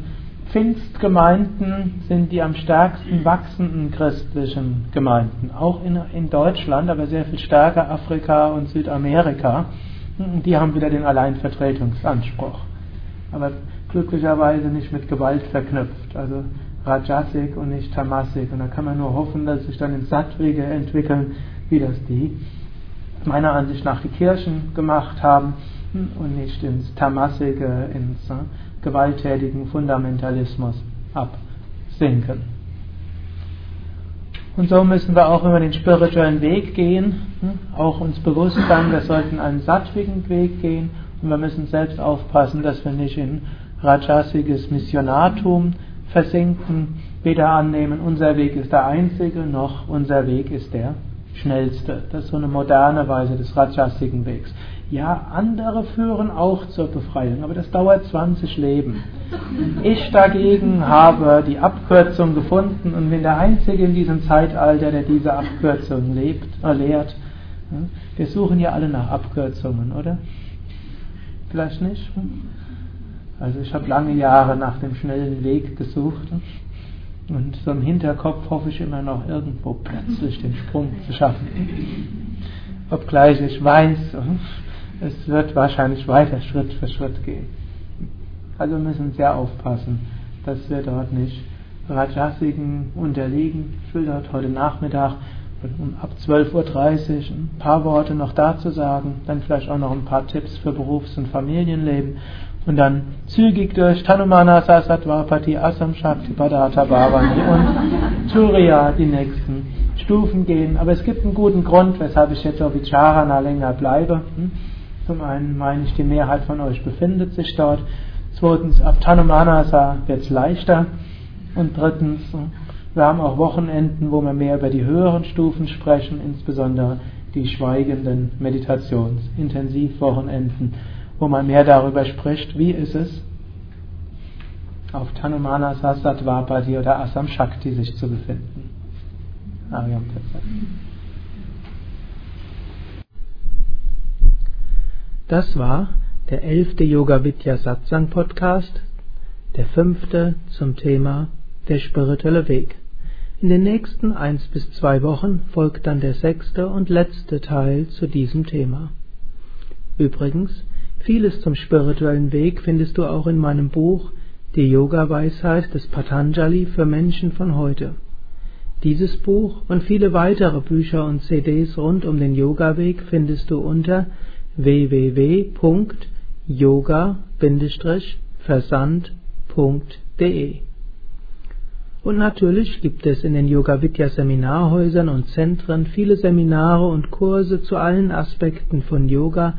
Pfingstgemeinden sind die am stärksten wachsenden christlichen Gemeinden. Auch in, in Deutschland, aber sehr viel stärker Afrika und Südamerika. Die haben wieder den Alleinvertretungsanspruch. Aber glücklicherweise nicht mit Gewalt verknüpft, also Rajasik und nicht Tamasik. Und da kann man nur hoffen, dass sich dann in Sattwege entwickeln, wie das die meiner Ansicht nach die Kirchen gemacht haben und nicht ins Tamasike, ins äh, gewalttätigen Fundamentalismus absinken. Und so müssen wir auch über den spirituellen Weg gehen, hm? auch uns bewusst sein, wir sollten einen sattwigen Weg gehen und wir müssen selbst aufpassen, dass wir nicht in rajasiges Missionartum versinken, weder annehmen, unser Weg ist der einzige, noch unser Weg ist der schnellste. Das ist so eine moderne Weise des rajasigen Wegs. Ja, andere führen auch zur Befreiung, aber das dauert 20 Leben. Ich dagegen habe die Abkürzung gefunden und bin der Einzige in diesem Zeitalter, der diese Abkürzung lebt, äh, lehrt. Wir suchen ja alle nach Abkürzungen, oder? Vielleicht nicht? Also ich habe lange Jahre nach dem schnellen Weg gesucht und so im Hinterkopf hoffe ich immer noch irgendwo plötzlich den Sprung zu schaffen. Obgleich ich weiß, es wird wahrscheinlich weiter Schritt für Schritt gehen. Also wir müssen sehr aufpassen, dass wir dort nicht Rajasigen unterliegen. Ich will dort heute Nachmittag um ab 12.30 Uhr ein paar Worte noch dazu sagen, dann vielleicht auch noch ein paar Tipps für Berufs- und Familienleben und dann zügig durch Tanumana Sasattvapati Asam Shakti Padata Bhavani und Turiya die nächsten Stufen gehen. Aber es gibt einen guten Grund, weshalb ich jetzt auf Vicharana länger bleibe. Hm? Zum einen meine ich, die Mehrheit von euch befindet sich dort. Zweitens, ab Tanumanasa wird es leichter. Und drittens, wir haben auch Wochenenden, wo wir mehr über die höheren Stufen sprechen, insbesondere die schweigenden Meditations-Intensivwochenenden, wo man mehr darüber spricht, wie ist es, auf Tanumanasa Sattvapati oder Asam Shakti sich zu befinden. Ariam. Das war der elfte Yoga Vidya Satsang Podcast, der fünfte zum Thema der spirituelle Weg. In den nächsten eins bis zwei Wochen folgt dann der sechste und letzte Teil zu diesem Thema. Übrigens, vieles zum spirituellen Weg findest du auch in meinem Buch Die Yoga-Weisheit des Patanjali für Menschen von heute. Dieses Buch und viele weitere Bücher und CDs rund um den Yoga-Weg findest du unter www.yoga-versand.de Und natürlich gibt es in den Yoga Seminarhäusern und Zentren viele Seminare und Kurse zu allen Aspekten von Yoga,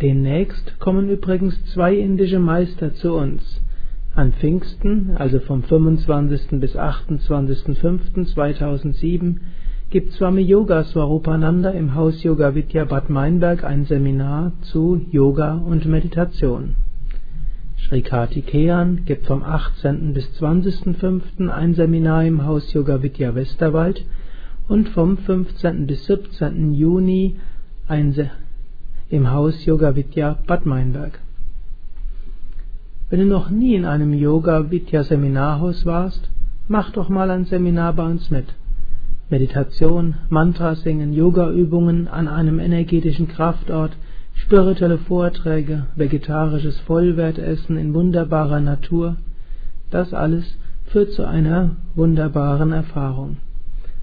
Demnächst kommen übrigens zwei indische Meister zu uns. An Pfingsten, also vom 25. bis 28.05.2007, gibt Swami Yoga Swarupananda im Haus Yoga Vidya Bad Meinberg ein Seminar zu Yoga und Meditation. Sri Kartikeyan gibt vom 18. bis 20.05. ein Seminar im Haus Yoga Vidya Westerwald und vom 15. bis 17. Juni ein Se im Haus Yoga Vidya Bad Meinberg. Wenn du noch nie in einem Yoga Vidya Seminarhaus warst, mach doch mal ein Seminar bei uns mit. Meditation, Mantra singen, Yoga-Übungen an einem energetischen Kraftort, spirituelle Vorträge, vegetarisches Vollwertessen in wunderbarer Natur, das alles führt zu einer wunderbaren Erfahrung.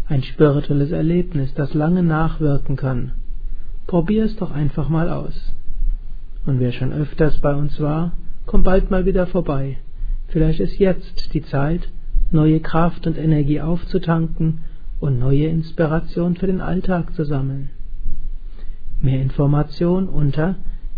Ein spirituelles Erlebnis, das lange nachwirken kann. Probier es doch einfach mal aus. Und wer schon öfters bei uns war, komm bald mal wieder vorbei. Vielleicht ist jetzt die Zeit, neue Kraft und Energie aufzutanken und neue Inspiration für den Alltag zu sammeln. Mehr Information unter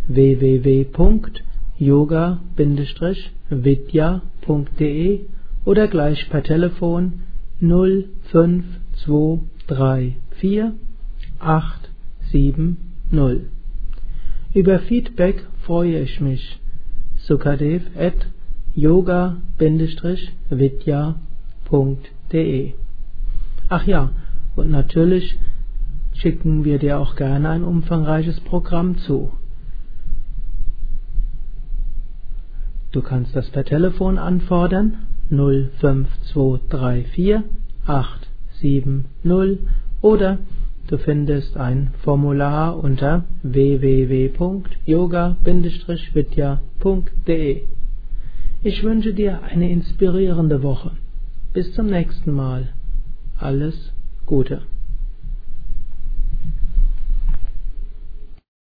www.yoga-vidya.de oder gleich per Telefon 05234 870. Über Feedback freue ich mich. Sukadev at yoga-vidya.de Ach ja, und natürlich schicken wir dir auch gerne ein umfangreiches Programm zu. Du kannst das per Telefon anfordern 05234 870 oder Du findest ein Formular unter www.yoga-vidya.de. Ich wünsche dir eine inspirierende Woche. Bis zum nächsten Mal. Alles Gute.